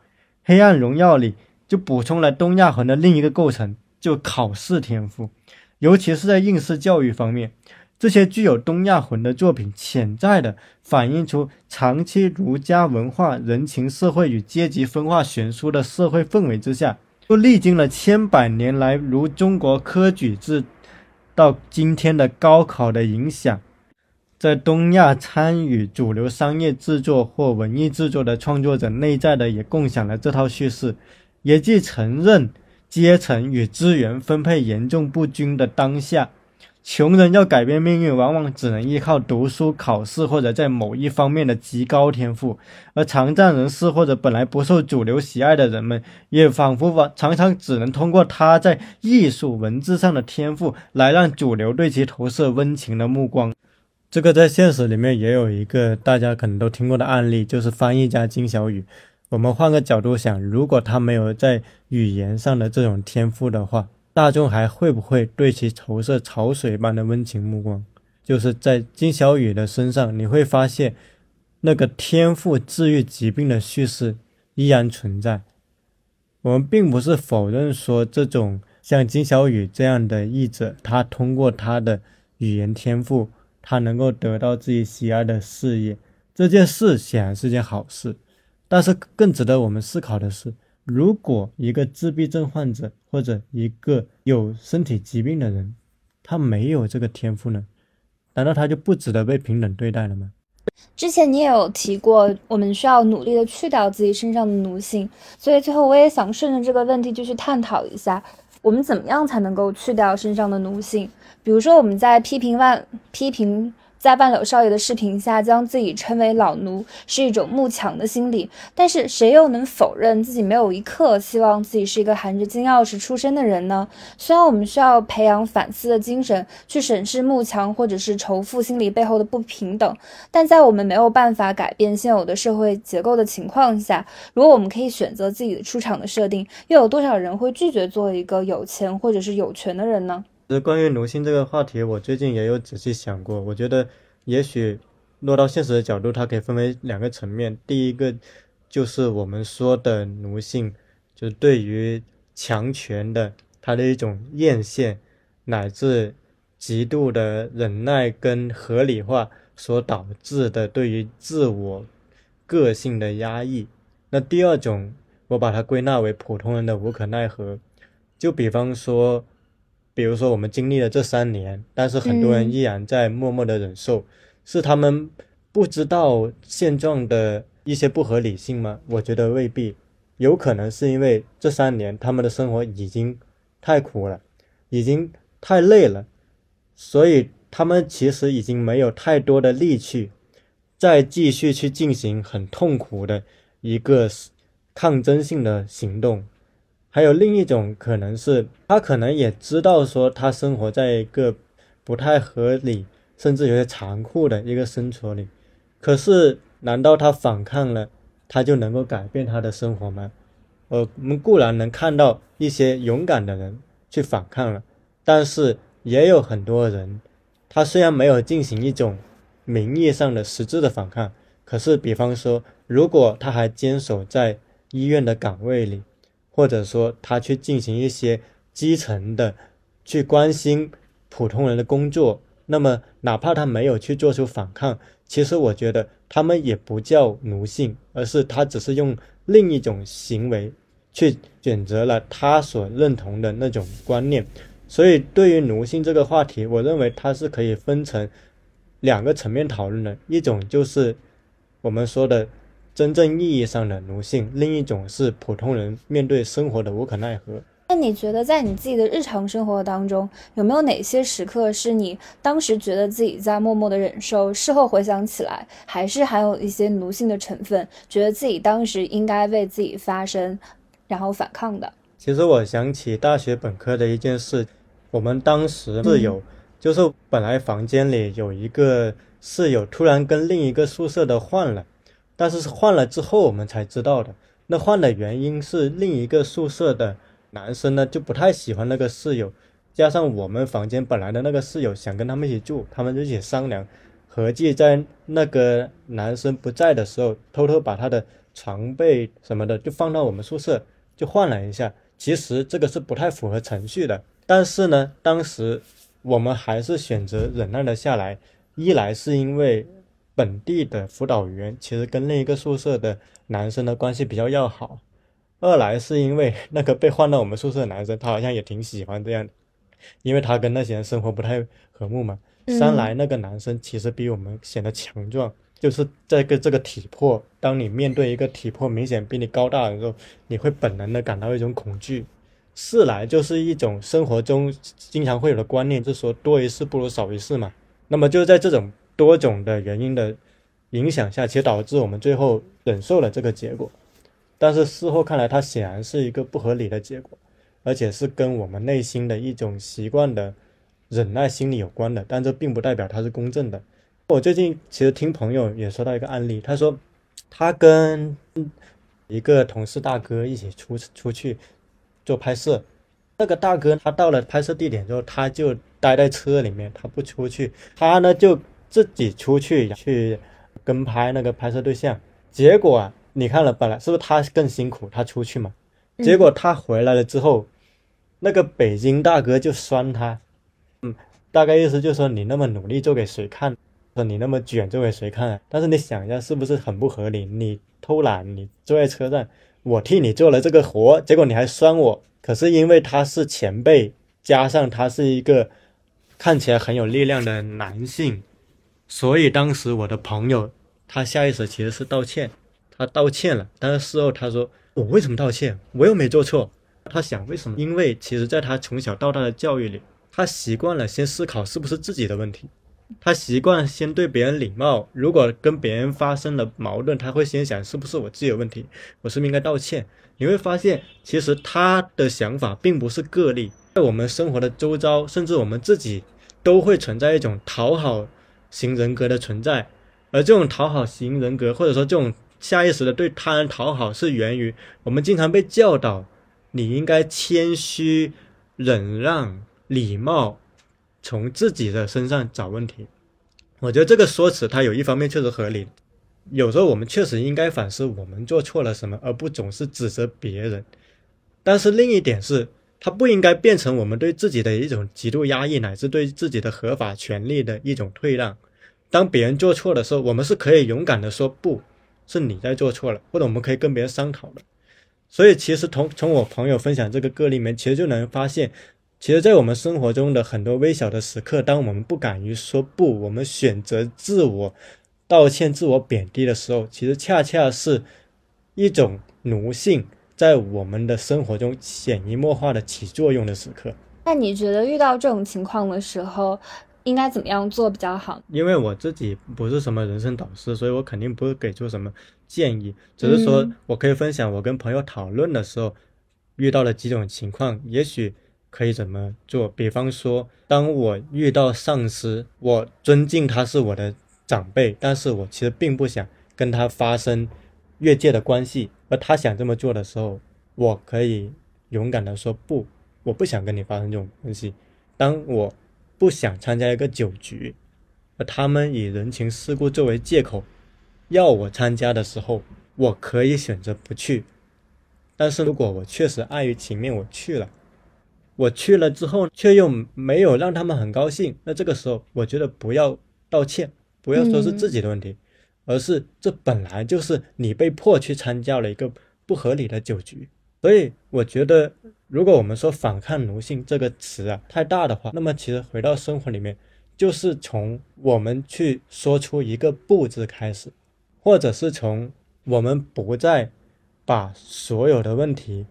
黑暗荣耀》里。就补充了东亚魂的另一个构成，就考试天赋，尤其是在应试教育方面，这些具有东亚魂的作品，潜在的反映出长期儒家文化、人情社会与阶级分化悬殊的社会氛围之下，又历经了千百年来如中国科举制到今天的高考的影响，在东亚参与主流商业制作或文艺制作的创作者，内在的也共享了这套叙事。也即承认阶层与资源分配严重不均的当下，穷人要改变命运，往往只能依靠读书、考试或者在某一方面的极高天赋；而残障人士或者本来不受主流喜爱的人们，也仿佛常常只能通过他在艺术文字上的天赋，来让主流对其投射温情的目光。这个在现实里面也有一个大家可能都听过的案例，就是翻译家金小雨。我们换个角度想，如果他没有在语言上的这种天赋的话，大众还会不会对其投射潮水般的温情目光？就是在金小雨的身上，你会发现那个天赋治愈疾病的叙事依然存在。我们并不是否认说这种像金小雨这样的译者，他通过他的语言天赋，他能够得到自己喜爱的事业，这件事显然是件好事。但是更值得我们思考的是，如果一个自闭症患者或者一个有身体疾病的人，他没有这个天赋呢？难道他就不值得被平等对待了吗？之前你也有提过，我们需要努力的去掉自己身上的奴性，所以最后我也想顺着这个问题就去探讨一下，我们怎么样才能够去掉身上的奴性？比如说我们在批评万批评。在万柳少爷的视频下，将自己称为老奴是一种慕强的心理。但是谁又能否认自己没有一刻希望自己是一个含着金钥匙出生的人呢？虽然我们需要培养反思的精神，去审视慕强或者是仇富心理背后的不平等，但在我们没有办法改变现有的社会结构的情况下，如果我们可以选择自己的出场的设定，又有多少人会拒绝做一个有钱或者是有权的人呢？关于奴性这个话题，我最近也有仔细想过。我觉得，也许落到现实的角度，它可以分为两个层面。第一个就是我们说的奴性，就是对于强权的它的一种艳羡，乃至极度的忍耐跟合理化所导致的对于自我个性的压抑。那第二种，我把它归纳为普通人的无可奈何。就比方说。比如说，我们经历了这三年，但是很多人依然在默默的忍受，是他们不知道现状的一些不合理性吗？我觉得未必，有可能是因为这三年他们的生活已经太苦了，已经太累了，所以他们其实已经没有太多的力气，再继续去进行很痛苦的一个抗争性的行动。还有另一种可能是，他可能也知道说他生活在一个不太合理，甚至有些残酷的一个生活里。可是，难道他反抗了，他就能够改变他的生活吗？呃，我们固然能看到一些勇敢的人去反抗了，但是也有很多人，他虽然没有进行一种名义上的实质的反抗，可是，比方说，如果他还坚守在医院的岗位里。或者说他去进行一些基层的，去关心普通人的工作，那么哪怕他没有去做出反抗，其实我觉得他们也不叫奴性，而是他只是用另一种行为去选择了他所认同的那种观念。所以对于奴性这个话题，我认为它是可以分成两个层面讨论的，一种就是我们说的。真正意义上的奴性，另一种是普通人面对生活的无可奈何。那你觉得，在你自己的日常生活当中，有没有哪些时刻是你当时觉得自己在默默的忍受，事后回想起来，还是含有一些奴性的成分，觉得自己当时应该为自己发声，然后反抗的？其实我想起大学本科的一件事，我们当时室友，就是本来房间里有一个室友，突然跟另一个宿舍的换了。但是换了之后我们才知道的。那换的原因是另一个宿舍的男生呢就不太喜欢那个室友，加上我们房间本来的那个室友想跟他们一起住，他们就一起商量，合计在那个男生不在的时候，偷偷把他的床被什么的就放到我们宿舍，就换了一下。其实这个是不太符合程序的，但是呢，当时我们还是选择忍耐了下来。一来是因为。本地的辅导员其实跟另一个宿舍的男生的关系比较要好，二来是因为那个被换到我们宿舍的男生，他好像也挺喜欢这样的，因为他跟那些人生活不太和睦嘛。三来那个男生其实比我们显得强壮，就是这个这个体魄，当你面对一个体魄明显比你高大的时候，你会本能的感到一种恐惧。四来就是一种生活中经常会有的观念，就是说多一事不如少一事嘛。那么就在这种。多种的原因的影响下，其实导致我们最后忍受了这个结果。但是事后看来，它显然是一个不合理的结果，而且是跟我们内心的一种习惯的忍耐心理有关的。但这并不代表它是公正的。我最近其实听朋友也说到一个案例，他说他跟一个同事大哥一起出出去做拍摄，那个大哥他到了拍摄地点之后，他就待在车里面，他不出去，他呢就。自己出去去跟拍那个拍摄对象，结果啊，你看了，本来是不是他更辛苦，他出去嘛？结果他回来了之后，那个北京大哥就酸他，嗯，大概意思就是说你那么努力做给谁看？说你那么卷做给谁看？但是你想一下，是不是很不合理？你偷懒，你坐在车上，我替你做了这个活，结果你还酸我。可是因为他是前辈，加上他是一个看起来很有力量的男性。所以当时我的朋友，他下意识其实是道歉，他道歉了，但是事后他说我为什么道歉？我又没做错。他想为什么？因为其实在他从小到大的教育里，他习惯了先思考是不是自己的问题，他习惯先对别人礼貌。如果跟别人发生了矛盾，他会先想是不是我自己的问题，我是不是应该道歉？你会发现，其实他的想法并不是个例，在我们生活的周遭，甚至我们自己都会存在一种讨好。型人格的存在，而这种讨好型人格，或者说这种下意识的对他人讨好，是源于我们经常被教导，你应该谦虚、忍让、礼貌，从自己的身上找问题。我觉得这个说辞，它有一方面确实合理，有时候我们确实应该反思我们做错了什么，而不总是指责别人。但是另一点是，它不应该变成我们对自己的一种极度压抑，乃至对自己的合法权利的一种退让。当别人做错的时候，我们是可以勇敢的说不是你在做错了，或者我们可以跟别人商讨的。所以，其实从从我朋友分享这个个例里面，其实就能发现，其实，在我们生活中的很多微小的时刻，当我们不敢于说不，我们选择自我道歉、自我贬低的时候，其实恰恰是一种奴性在我们的生活中潜移默化的起作用的时刻。那你觉得遇到这种情况的时候？应该怎么样做比较好？因为我自己不是什么人生导师，所以我肯定不会给出什么建议，只是说我可以分享我跟朋友讨论的时候遇到了几种情况，也许可以怎么做。比方说，当我遇到上司，我尊敬他是我的长辈，但是我其实并不想跟他发生越界的关系，而他想这么做的时候，我可以勇敢的说不，我不想跟你发生这种关系。当我。不想参加一个酒局，而他们以人情世故作为借口要我参加的时候，我可以选择不去。但是如果我确实碍于情面，我去了，我去了之后却又没有让他们很高兴，那这个时候我觉得不要道歉，不要说是自己的问题，而是这本来就是你被迫去参加了一个不合理的酒局。所以我觉得，如果我们说反抗奴性这个词啊太大的话，那么其实回到生活里面，就是从我们去说出一个不字开始，或者是从我们不再把所有的问题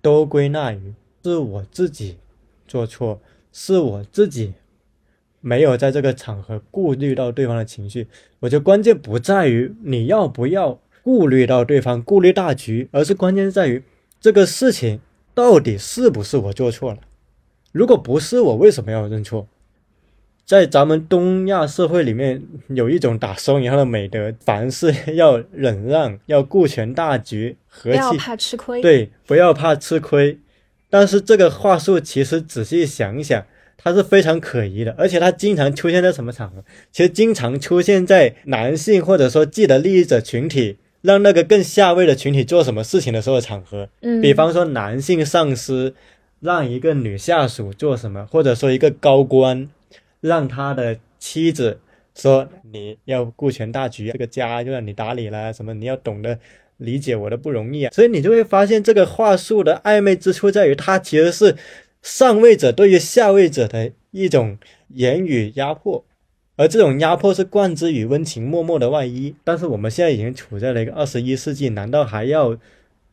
都归纳于是我自己做错，是我自己没有在这个场合顾虑到对方的情绪。我觉得关键不在于你要不要顾虑到对方，顾虑大局，而是关键在于。这个事情到底是不是我做错了？如果不是我，为什么要认错？在咱们东亚社会里面，有一种打双引号的美德，凡事要忍让，要顾全大局，和气，不要怕吃亏。对，不要怕吃亏。但是这个话术其实仔细想想，它是非常可疑的，而且它经常出现在什么场合？其实经常出现在男性或者说既得利益者群体。让那个更下位的群体做什么事情的时候的场合，嗯，比方说男性上司让一个女下属做什么，或者说一个高官让他的妻子说你要顾全大局，这个家就让你打理了，什么你要懂得理解我的不容易啊，所以你就会发现这个话术的暧昧之处在于，它其实是上位者对于下位者的一种言语压迫。而这种压迫是冠之于温情脉脉的外衣，但是我们现在已经处在了一个二十一世纪，难道还要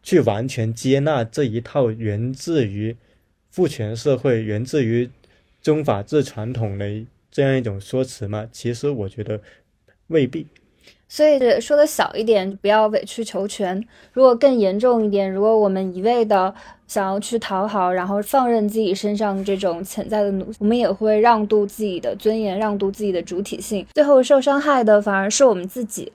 去完全接纳这一套源自于父权社会、源自于中法制传统的这样一种说辞吗？其实我觉得未必。所以说的小一点，不要委曲求全；如果更严重一点，如果我们一味的想要去讨好，然后放任自己身上这种潜在的奴，我们也会让渡自己的尊严，让渡自己的主体性，最后受伤害的反而是我们自己。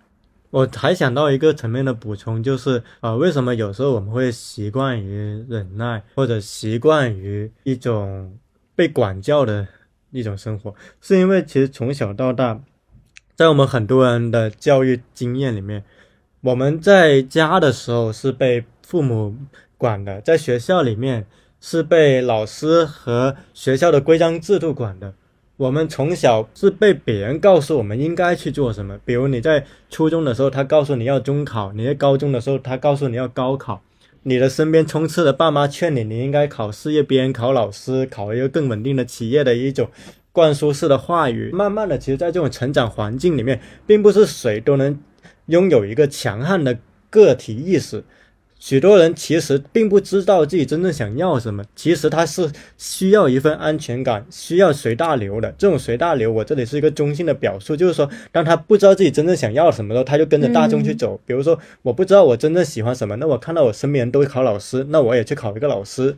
我还想到一个层面的补充，就是啊，为什么有时候我们会习惯于忍耐，或者习惯于一种被管教的一种生活，是因为其实从小到大。在我们很多人的教育经验里面，我们在家的时候是被父母管的，在学校里面是被老师和学校的规章制度管的。我们从小是被别人告诉我们应该去做什么，比如你在初中的时候，他告诉你要中考；你在高中的时候，他告诉你要高考。你的身边充斥的爸妈劝你，你应该考事业编、考老师、考一个更稳定的企业的一种。灌输式的话语，慢慢的，其实，在这种成长环境里面，并不是谁都能拥有一个强悍的个体意识。许多人其实并不知道自己真正想要什么，其实他是需要一份安全感，需要随大流的。这种随大流，我这里是一个中性的表述，就是说，当他不知道自己真正想要什么的时候，他就跟着大众去走。比如说，我不知道我真正喜欢什么，那我看到我身边人都考老师，那我也去考一个老师。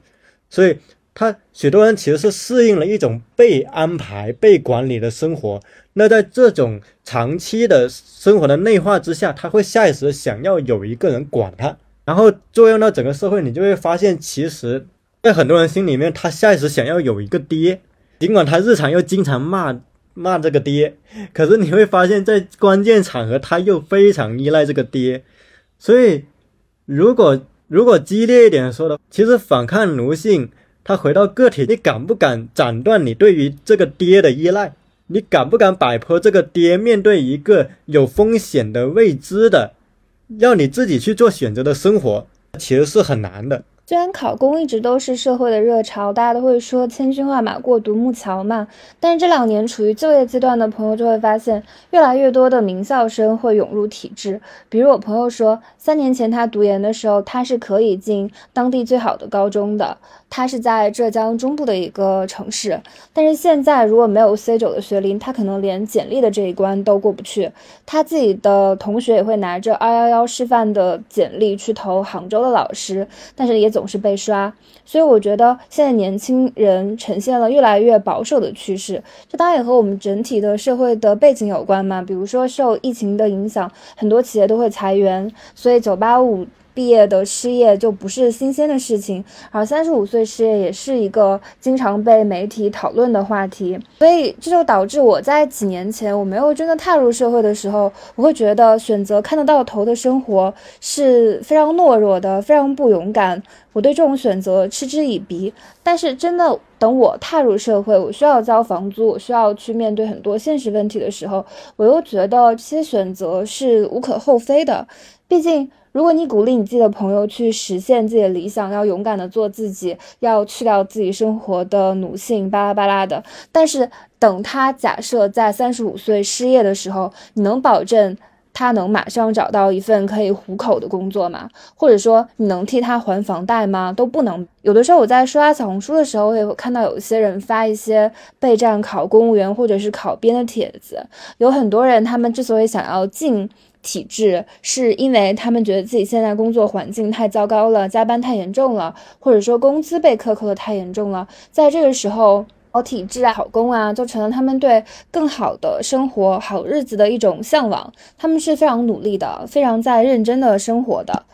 所以。他许多人其实是适应了一种被安排、被管理的生活。那在这种长期的生活的内化之下，他会下意识想要有一个人管他，然后作用到整个社会。你就会发现，其实，在很多人心里面，他下意识想要有一个爹，尽管他日常又经常骂骂这个爹，可是你会发现在关键场合，他又非常依赖这个爹。所以，如果如果激烈一点说的，其实反抗奴性。他回到个体，你敢不敢斩断你对于这个爹的依赖？你敢不敢摆脱这个爹？面对一个有风险的未知的，要你自己去做选择的生活，其实是很难的。虽然考公一直都是社会的热潮，大家都会说千军万马过独木桥嘛，但是这两年处于就业阶段的朋友就会发现，越来越多的名校生会涌入体制。比如我朋友说，三年前他读研的时候，他是可以进当地最好的高中的。它是在浙江中部的一个城市，但是现在如果没有 C 九的学历，他可能连简历的这一关都过不去。他自己的同学也会拿着二幺幺师范的简历去投杭州的老师，但是也总是被刷。所以我觉得现在年轻人呈现了越来越保守的趋势，这当然也和我们整体的社会的背景有关嘛。比如说受疫情的影响，很多企业都会裁员，所以九八五。毕业的失业就不是新鲜的事情，而三十五岁失业也是一个经常被媒体讨论的话题，所以这就导致我在几年前我没有真的踏入社会的时候，我会觉得选择看得到头的生活是非常懦弱的，非常不勇敢。我对这种选择嗤之以鼻。但是真的等我踏入社会，我需要交房租，我需要去面对很多现实问题的时候，我又觉得这些选择是无可厚非的，毕竟。如果你鼓励你自己的朋友去实现自己的理想，要勇敢的做自己，要去掉自己生活的奴性，巴拉巴拉的。但是等他假设在三十五岁失业的时候，你能保证他能马上找到一份可以糊口的工作吗？或者说你能替他还房贷吗？都不能。有的时候我在刷小红书的时候，也会看到有一些人发一些备战考公务员或者是考编的帖子，有很多人他们之所以想要进。体制是因为他们觉得自己现在工作环境太糟糕了，加班太严重了，或者说工资被克扣的太严重了，在这个时候，好体制啊，好工啊，就成了他们对更好的生活、好日子的一种向往。他们是非常努力的，非常在认真的生活的。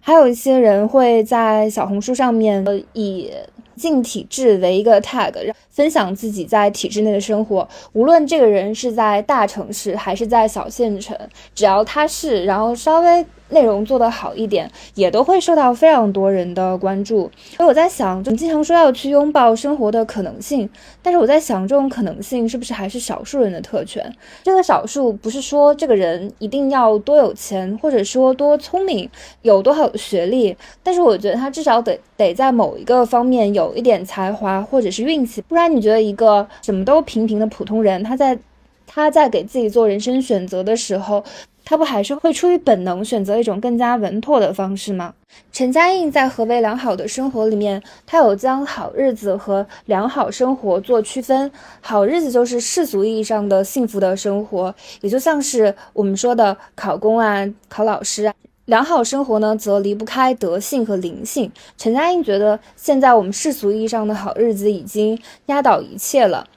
还有一些人会在小红书上面以。进体制为一个 tag，分享自己在体制内的生活。无论这个人是在大城市还是在小县城，只要他是，然后稍微。内容做得好一点，也都会受到非常多人的关注。所以我在想，就经常说要去拥抱生活的可能性，但是我在想，这种可能性是不是还是少数人的特权？这个少数不是说这个人一定要多有钱，或者说多聪明，有多好学历，但是我觉得他至少得得在某一个方面有有一点才华或者是运气，不然你觉得一个什么都平平的普通人，他在他在给自己做人生选择的时候。他不还是会出于本能选择一种更加稳妥的方式吗？陈嘉映在《何为良好的生活》里面，他有将好日子和良好生活做区分。好日子就是世俗意义上的幸福的生活，也就像是我们说的考公啊、考老师啊。良好生活呢，则离不开德性和灵性。陈嘉映觉得，现在我们世俗意义上的好日子已经压倒一切了。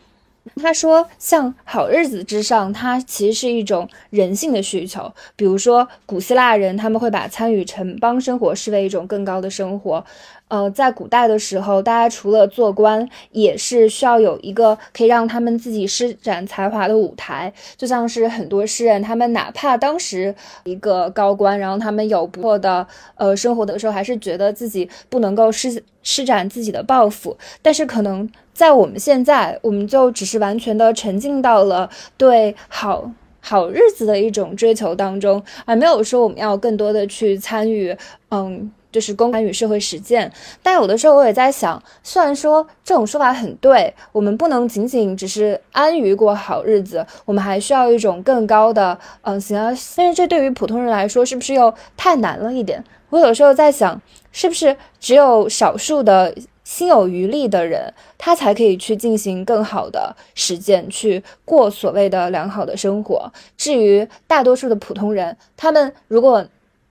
他说：“像好日子之上，它其实是一种人性的需求。比如说，古希腊人他们会把参与城邦生活视为一种更高的生活。呃，在古代的时候，大家除了做官，也是需要有一个可以让他们自己施展才华的舞台。就像是很多诗人，他们哪怕当时一个高官，然后他们有不错的呃生活的时候，还是觉得自己不能够施施展自己的抱负。但是可能。”在我们现在，我们就只是完全的沉浸到了对好好日子的一种追求当中，而没有说我们要更多的去参与，嗯，就是公参与社会实践。但有的时候我也在想，虽然说这种说法很对，我们不能仅仅只是安于过好日子，我们还需要一种更高的，嗯，行啊。但是这对于普通人来说，是不是又太难了一点？我有时候在想，是不是只有少数的。心有余力的人，他才可以去进行更好的实践，去过所谓的良好的生活。至于大多数的普通人，他们如果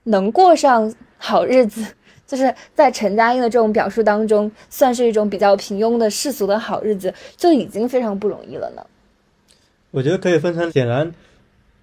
能过上好日子，就是在陈嘉映的这种表述当中，算是一种比较平庸的世俗的好日子，就已经非常不容易了呢。我觉得可以分成，显然，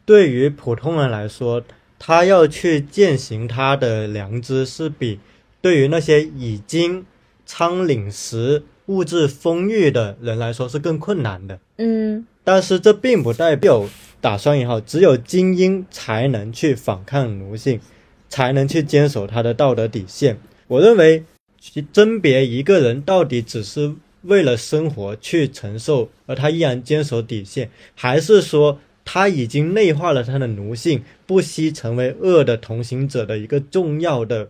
对于普通人来说，他要去践行他的良知，是比对于那些已经。仓廪实、物质丰裕的人来说是更困难的。嗯，但是这并不代表打双引号，只有精英才能去反抗奴性，才能去坚守他的道德底线。我认为，去甄别一个人到底只是为了生活去承受，而他依然坚守底线，还是说他已经内化了他的奴性，不惜成为恶的同行者的一个重要的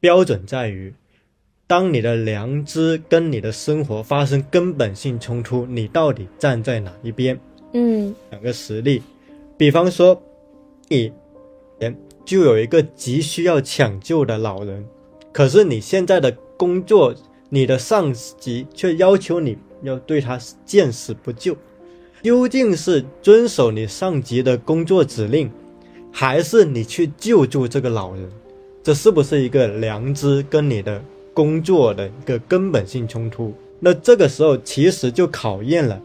标准在于。当你的良知跟你的生活发生根本性冲突，你到底站在哪一边？嗯，两个实例，比方说，你，就有一个急需要抢救的老人，可是你现在的工作你的上级却要求你要对他见死不救。究竟是遵守你上级的工作指令，还是你去救助这个老人？这是不是一个良知跟你的工作的一个根本性冲突？那这个时候其实就考验了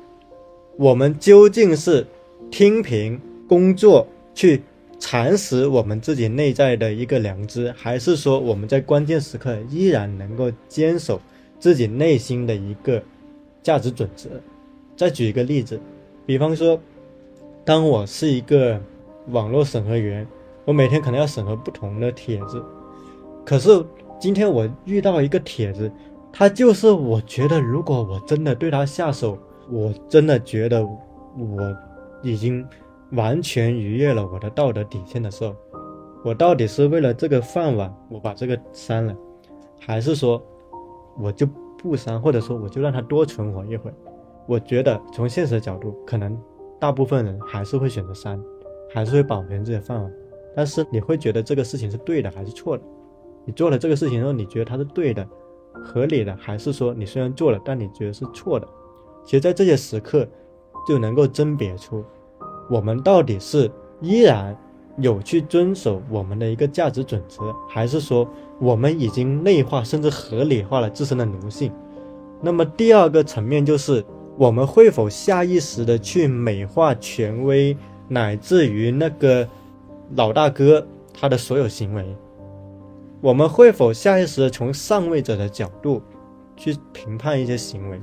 我们究竟是听凭工作去蚕食我们自己内在的一个良知，还是说我们在关键时刻依然能够坚守自己内心的一个价值准则？再举一个例子。比方说，当我是一个网络审核员，我每天可能要审核不同的帖子。可是今天我遇到一个帖子，他就是我觉得，如果我真的对他下手，我真的觉得我已经完全逾越了我的道德底线的时候，我到底是为了这个饭碗，我把这个删了，还是说我就不删，或者说我就让它多存活一会？我觉得从现实的角度，可能大部分人还是会选择删，还是会保全自己的饭碗。但是你会觉得这个事情是对的还是错的？你做了这个事情之后，你觉得它是对的、合理的，还是说你虽然做了，但你觉得是错的？其实，在这些时刻，就能够甄别出我们到底是依然有去遵守我们的一个价值准则，还是说我们已经内化甚至合理化了自身的奴性。那么第二个层面就是。我们会否下意识的去美化权威，乃至于那个老大哥他的所有行为？我们会否下意识的从上位者的角度去评判一些行为？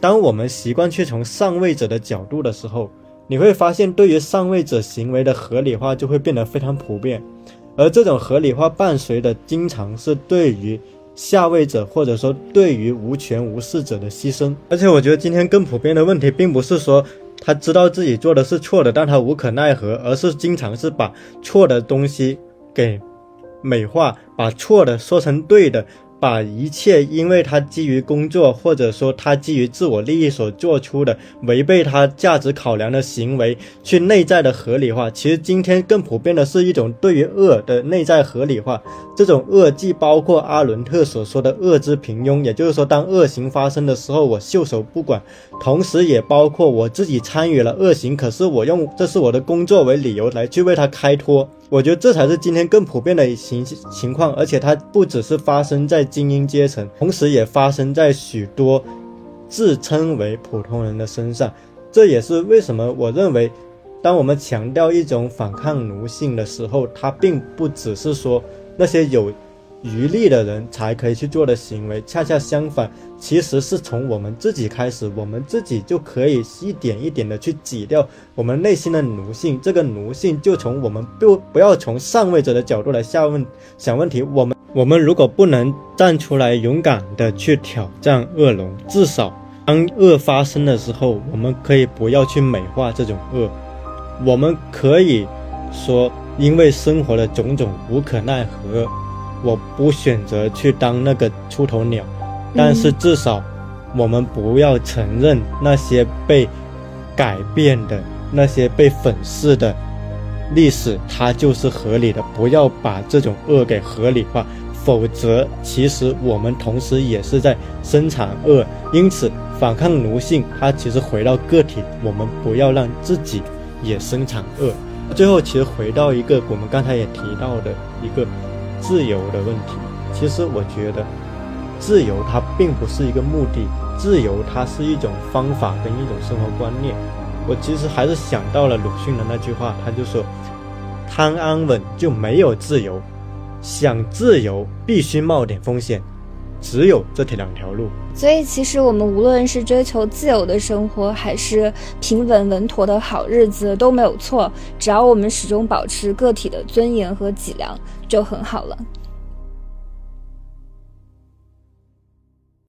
当我们习惯去从上位者的角度的时候，你会发现，对于上位者行为的合理化就会变得非常普遍，而这种合理化伴随的经常是对于。下位者或者说对于无权无势者的牺牲，而且我觉得今天更普遍的问题，并不是说他知道自己做的是错的，但他无可奈何，而是经常是把错的东西给美化，把错的说成对的。把一切因为他基于工作，或者说他基于自我利益所做出的违背他价值考量的行为，去内在的合理化。其实今天更普遍的是一种对于恶的内在合理化。这种恶既包括阿伦特所说的恶之平庸，也就是说，当恶行发生的时候，我袖手不管；同时也包括我自己参与了恶行，可是我用这是我的工作为理由来去为他开脱。我觉得这才是今天更普遍的情情况，而且它不只是发生在精英阶层，同时也发生在许多自称为普通人的身上。这也是为什么我认为，当我们强调一种反抗奴性的时候，它并不只是说那些有。余力的人才可以去做的行为，恰恰相反，其实是从我们自己开始，我们自己就可以一点一点的去挤掉我们内心的奴性。这个奴性就从我们不不要从上位者的角度来下问想问题。我们我们如果不能站出来勇敢的去挑战恶龙，至少当恶发生的时候，我们可以不要去美化这种恶。我们可以说，因为生活的种种无可奈何。我不选择去当那个出头鸟，但是至少，我们不要承认那些被改变的、那些被粉饰的历史，它就是合理的。不要把这种恶给合理化，否则，其实我们同时也是在生产恶。因此，反抗奴性，它其实回到个体，我们不要让自己也生产恶。最后，其实回到一个我们刚才也提到的一个。自由的问题，其实我觉得，自由它并不是一个目的，自由它是一种方法跟一种生活观念。我其实还是想到了鲁迅的那句话，他就说：“贪安稳就没有自由，想自由必须冒点风险，只有这条两条路。”所以，其实我们无论是追求自由的生活，还是平稳稳妥的好日子，都没有错。只要我们始终保持个体的尊严和脊梁。就很好了。